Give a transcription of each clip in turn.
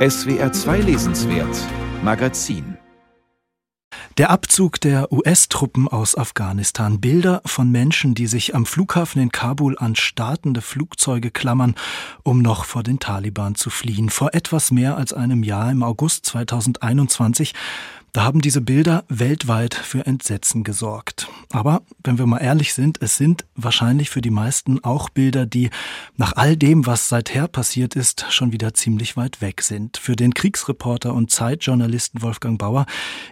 SWR 2 Lesenswert Magazin der Abzug der US-Truppen aus Afghanistan. Bilder von Menschen, die sich am Flughafen in Kabul an startende Flugzeuge klammern, um noch vor den Taliban zu fliehen. Vor etwas mehr als einem Jahr, im August 2021, da haben diese Bilder weltweit für Entsetzen gesorgt. Aber wenn wir mal ehrlich sind, es sind wahrscheinlich für die meisten auch Bilder, die nach all dem, was seither passiert ist, schon wieder ziemlich weit weg sind. Für den Kriegsreporter und Zeitjournalisten Wolfgang Bauer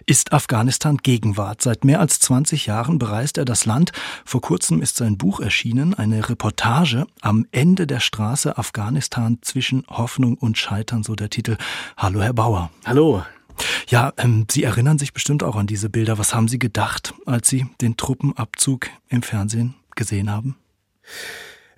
ist Afghanistan Gegenwart. Seit mehr als 20 Jahren bereist er das Land. Vor kurzem ist sein Buch erschienen, eine Reportage am Ende der Straße Afghanistan zwischen Hoffnung und Scheitern, so der Titel. Hallo, Herr Bauer. Hallo. Ja, ähm, Sie erinnern sich bestimmt auch an diese Bilder. Was haben Sie gedacht, als Sie den Truppenabzug im Fernsehen gesehen haben?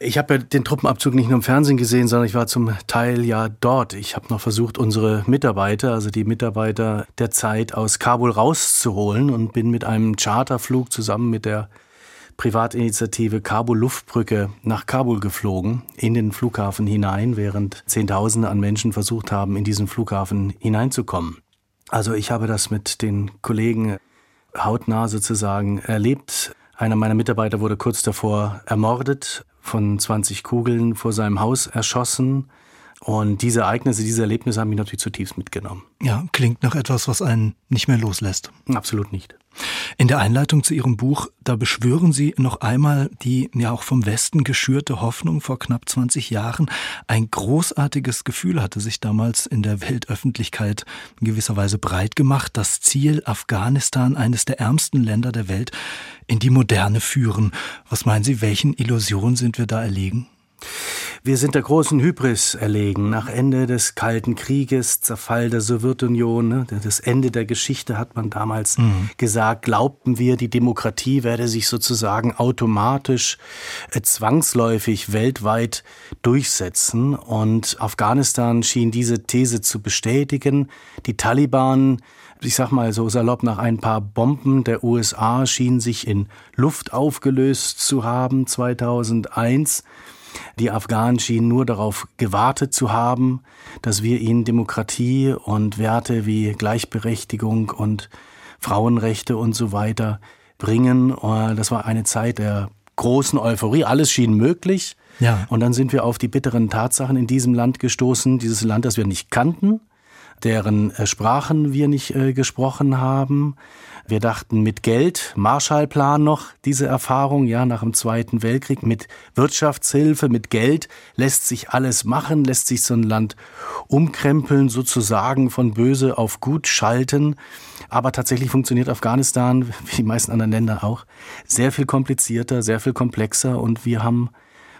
Ich habe ja den Truppenabzug nicht nur im Fernsehen gesehen, sondern ich war zum Teil ja dort. Ich habe noch versucht, unsere Mitarbeiter, also die Mitarbeiter der Zeit aus Kabul rauszuholen und bin mit einem Charterflug zusammen mit der Privatinitiative Kabul Luftbrücke nach Kabul geflogen, in den Flughafen hinein, während Zehntausende an Menschen versucht haben, in diesen Flughafen hineinzukommen. Also ich habe das mit den Kollegen hautnah sozusagen erlebt. Einer meiner Mitarbeiter wurde kurz davor ermordet, von 20 Kugeln vor seinem Haus erschossen. Und diese Ereignisse, diese Erlebnisse haben mich natürlich zutiefst mitgenommen. Ja, klingt nach etwas, was einen nicht mehr loslässt. Absolut nicht. In der Einleitung zu Ihrem Buch, da beschwören Sie noch einmal die ja auch vom Westen geschürte Hoffnung vor knapp 20 Jahren. Ein großartiges Gefühl hatte sich damals in der Weltöffentlichkeit in gewisser Weise breit gemacht. Das Ziel, Afghanistan, eines der ärmsten Länder der Welt, in die Moderne führen. Was meinen Sie, welchen Illusionen sind wir da erlegen? Wir sind der großen Hybris erlegen. Nach Ende des Kalten Krieges, Zerfall der Sowjetunion, ne, das Ende der Geschichte hat man damals mhm. gesagt, glaubten wir, die Demokratie werde sich sozusagen automatisch, äh, zwangsläufig weltweit durchsetzen. Und Afghanistan schien diese These zu bestätigen. Die Taliban ich sag mal so salopp, nach ein paar Bomben der USA schienen sich in Luft aufgelöst zu haben 2001. Die Afghanen schienen nur darauf gewartet zu haben, dass wir ihnen Demokratie und Werte wie Gleichberechtigung und Frauenrechte und so weiter bringen. Äh, das war eine Zeit der großen Euphorie. Alles schien möglich. Ja. Und dann sind wir auf die bitteren Tatsachen in diesem Land gestoßen. Dieses Land, das wir nicht kannten, deren äh, Sprachen wir nicht äh, gesprochen haben, wir dachten mit Geld, Marshallplan noch, diese Erfahrung, ja, nach dem Zweiten Weltkrieg, mit Wirtschaftshilfe, mit Geld lässt sich alles machen, lässt sich so ein Land umkrempeln, sozusagen von böse auf gut schalten. Aber tatsächlich funktioniert Afghanistan, wie die meisten anderen Länder auch, sehr viel komplizierter, sehr viel komplexer und wir haben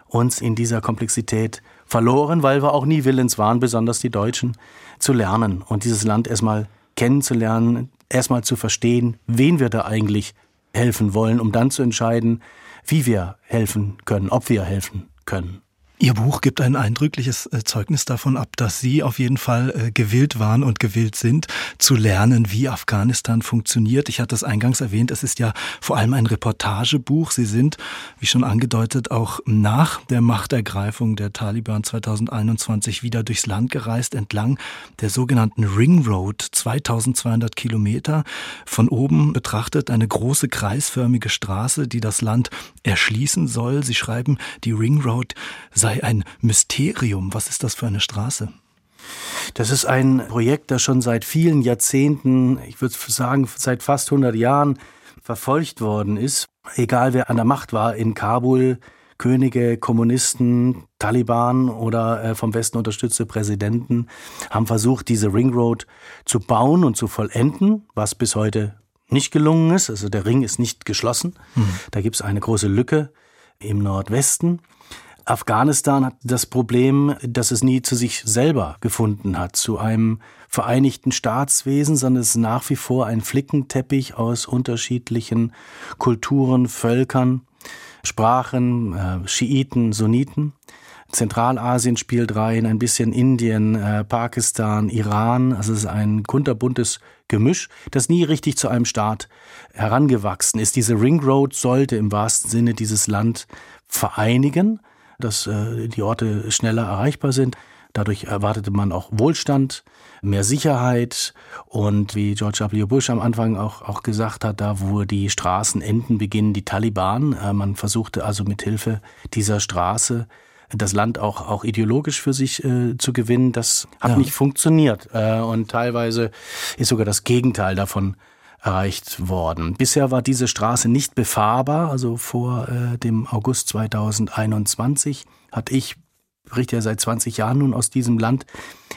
uns in dieser Komplexität verloren, weil wir auch nie willens waren, besonders die Deutschen, zu lernen und dieses Land erstmal kennenzulernen, erstmal zu verstehen, wen wir da eigentlich helfen wollen, um dann zu entscheiden, wie wir helfen können, ob wir helfen können. Ihr Buch gibt ein eindrückliches äh, Zeugnis davon ab, dass Sie auf jeden Fall äh, gewillt waren und gewillt sind, zu lernen, wie Afghanistan funktioniert. Ich hatte es eingangs erwähnt, es ist ja vor allem ein Reportagebuch. Sie sind, wie schon angedeutet, auch nach der Machtergreifung der Taliban 2021 wieder durchs Land gereist, entlang der sogenannten Ring Road, 2200 Kilometer. Von oben betrachtet eine große kreisförmige Straße, die das Land erschließen soll. Sie schreiben, die Ring Road sei sei ein Mysterium. Was ist das für eine Straße? Das ist ein Projekt, das schon seit vielen Jahrzehnten, ich würde sagen seit fast 100 Jahren verfolgt worden ist. Egal wer an der Macht war in Kabul, Könige, Kommunisten, Taliban oder äh, vom Westen unterstützte Präsidenten haben versucht, diese Ring Road zu bauen und zu vollenden, was bis heute nicht gelungen ist. Also der Ring ist nicht geschlossen. Mhm. Da gibt es eine große Lücke im Nordwesten. Afghanistan hat das Problem, dass es nie zu sich selber gefunden hat, zu einem vereinigten Staatswesen, sondern es ist nach wie vor ein Flickenteppich aus unterschiedlichen Kulturen, Völkern, Sprachen, äh, Schiiten, Sunniten. Zentralasien spielt rein, ein bisschen Indien, äh, Pakistan, Iran. Also es ist ein kunterbuntes Gemisch, das nie richtig zu einem Staat herangewachsen ist. Diese Ring Road sollte im wahrsten Sinne dieses Land vereinigen dass äh, die Orte schneller erreichbar sind. Dadurch erwartete man auch Wohlstand, mehr Sicherheit und wie George W. Bush am Anfang auch, auch gesagt hat, da wo die Straßen enden, beginnen die Taliban. Äh, man versuchte also mit Hilfe dieser Straße das Land auch, auch ideologisch für sich äh, zu gewinnen. Das hat ja. nicht funktioniert. Äh, und teilweise ist sogar das Gegenteil davon erreicht worden. Bisher war diese Straße nicht befahrbar, also vor äh, dem August 2021 hatte ich berichte ja seit 20 Jahren nun aus diesem Land,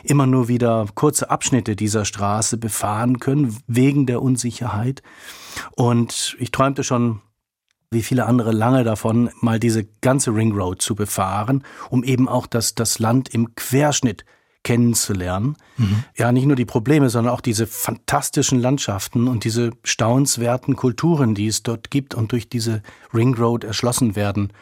immer nur wieder kurze Abschnitte dieser Straße befahren können, wegen der Unsicherheit. Und ich träumte schon, wie viele andere, lange davon, mal diese ganze Ring Road zu befahren, um eben auch das, das Land im Querschnitt kennenzulernen. Mhm. Ja, nicht nur die Probleme, sondern auch diese fantastischen Landschaften und diese staunenswerten Kulturen, die es dort gibt und durch diese Ring Road erschlossen werden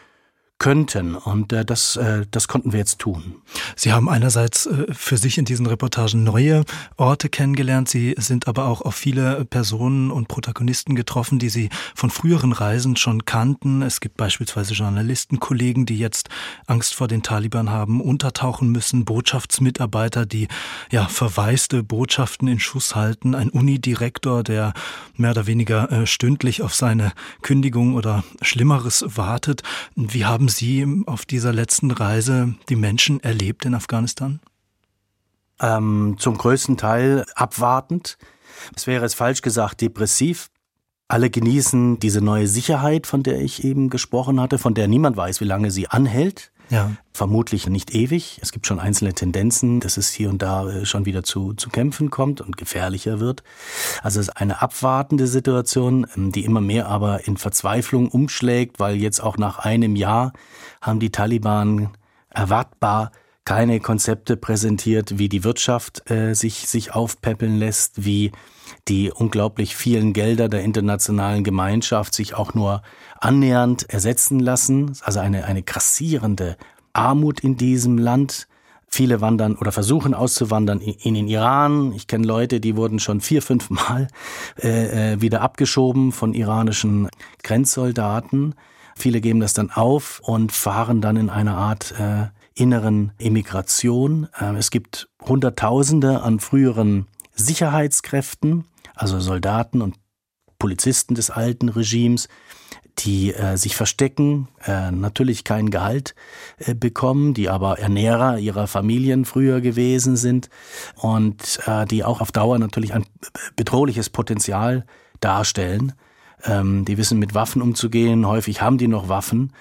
könnten. Und äh, das, äh, das konnten wir jetzt tun. Sie haben einerseits äh, für sich in diesen Reportagen neue Orte kennengelernt. Sie sind aber auch auf viele Personen und Protagonisten getroffen, die Sie von früheren Reisen schon kannten. Es gibt beispielsweise Journalistenkollegen, die jetzt Angst vor den Taliban haben, untertauchen müssen, Botschaftsmitarbeiter, die ja verwaiste Botschaften in Schuss halten, ein Unidirektor, der mehr oder weniger äh, stündlich auf seine Kündigung oder Schlimmeres wartet. Wie haben Sie auf dieser letzten Reise die Menschen erlebt in Afghanistan? Ähm, zum größten Teil abwartend. Es wäre jetzt falsch gesagt, depressiv. Alle genießen diese neue Sicherheit, von der ich eben gesprochen hatte, von der niemand weiß, wie lange sie anhält. Ja. Vermutlich nicht ewig. Es gibt schon einzelne Tendenzen, dass es hier und da äh, schon wieder zu, zu Kämpfen kommt und gefährlicher wird. Also es ist eine abwartende Situation, ähm, die immer mehr aber in Verzweiflung umschlägt, weil jetzt auch nach einem Jahr haben die Taliban erwartbar keine Konzepte präsentiert, wie die Wirtschaft äh, sich, sich aufpäppeln lässt, wie die unglaublich vielen Gelder der internationalen Gemeinschaft sich auch nur annähernd ersetzen lassen. Also eine, eine grassierende Armut in diesem Land. Viele wandern oder versuchen auszuwandern in den Iran. Ich kenne Leute, die wurden schon vier, fünf Mal äh, äh, wieder abgeschoben von iranischen Grenzsoldaten. Viele geben das dann auf und fahren dann in eine Art äh, inneren Immigration. Äh, es gibt Hunderttausende an früheren Sicherheitskräften, also Soldaten und Polizisten des alten Regimes, die äh, sich verstecken, äh, natürlich kein Gehalt äh, bekommen, die aber Ernährer ihrer Familien früher gewesen sind und äh, die auch auf Dauer natürlich ein bedrohliches Potenzial darstellen. Ähm, die wissen mit Waffen umzugehen, häufig haben die noch Waffen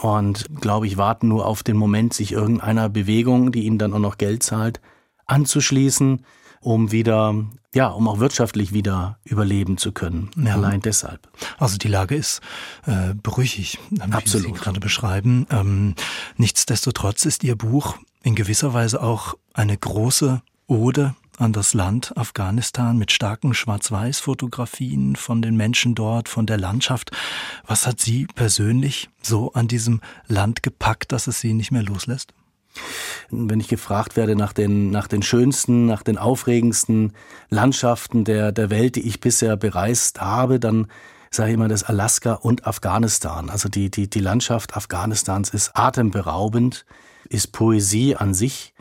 und glaube ich warten nur auf den Moment, sich irgendeiner Bewegung, die ihnen dann auch noch Geld zahlt, anzuschließen um wieder, ja, um auch wirtschaftlich wieder überleben zu können. Ja. Allein deshalb. Also die Lage ist äh, brüchig, Absolut. wie Sie gerade beschreiben. Ähm, nichtsdestotrotz ist Ihr Buch in gewisser Weise auch eine große Ode an das Land Afghanistan mit starken Schwarz-Weiß-Fotografien von den Menschen dort, von der Landschaft. Was hat Sie persönlich so an diesem Land gepackt, dass es Sie nicht mehr loslässt? Wenn ich gefragt werde nach den, nach den schönsten, nach den aufregendsten Landschaften der, der Welt, die ich bisher bereist habe, dann sage ich immer das Alaska und Afghanistan. Also die, die, die Landschaft Afghanistans ist atemberaubend, ist Poesie an sich.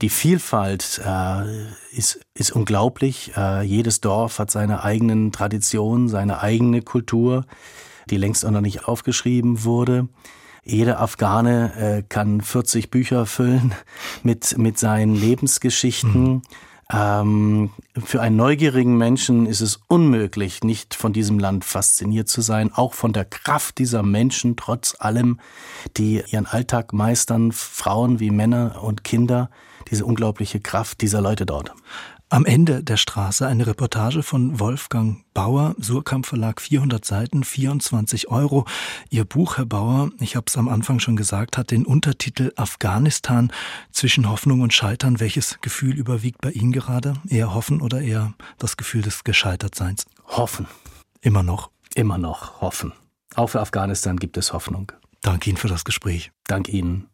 Die Vielfalt äh, ist, ist unglaublich. Äh, jedes Dorf hat seine eigenen Traditionen, seine eigene Kultur, die längst auch noch nicht aufgeschrieben wurde. Jeder Afghane äh, kann 40 Bücher füllen mit, mit seinen Lebensgeschichten. Mhm. Ähm, für einen neugierigen Menschen ist es unmöglich, nicht von diesem Land fasziniert zu sein, auch von der Kraft dieser Menschen, trotz allem, die ihren Alltag meistern, Frauen wie Männer und Kinder, diese unglaubliche Kraft dieser Leute dort. Am Ende der Straße eine Reportage von Wolfgang Bauer, Surkamp Verlag, 400 Seiten, 24 Euro. Ihr Buch, Herr Bauer, ich habe es am Anfang schon gesagt, hat den Untertitel Afghanistan zwischen Hoffnung und Scheitern. Welches Gefühl überwiegt bei Ihnen gerade? Eher Hoffen oder eher das Gefühl des Gescheitertseins? Hoffen. Immer noch? Immer noch hoffen. Auch für Afghanistan gibt es Hoffnung. Danke Ihnen für das Gespräch. Dank Ihnen.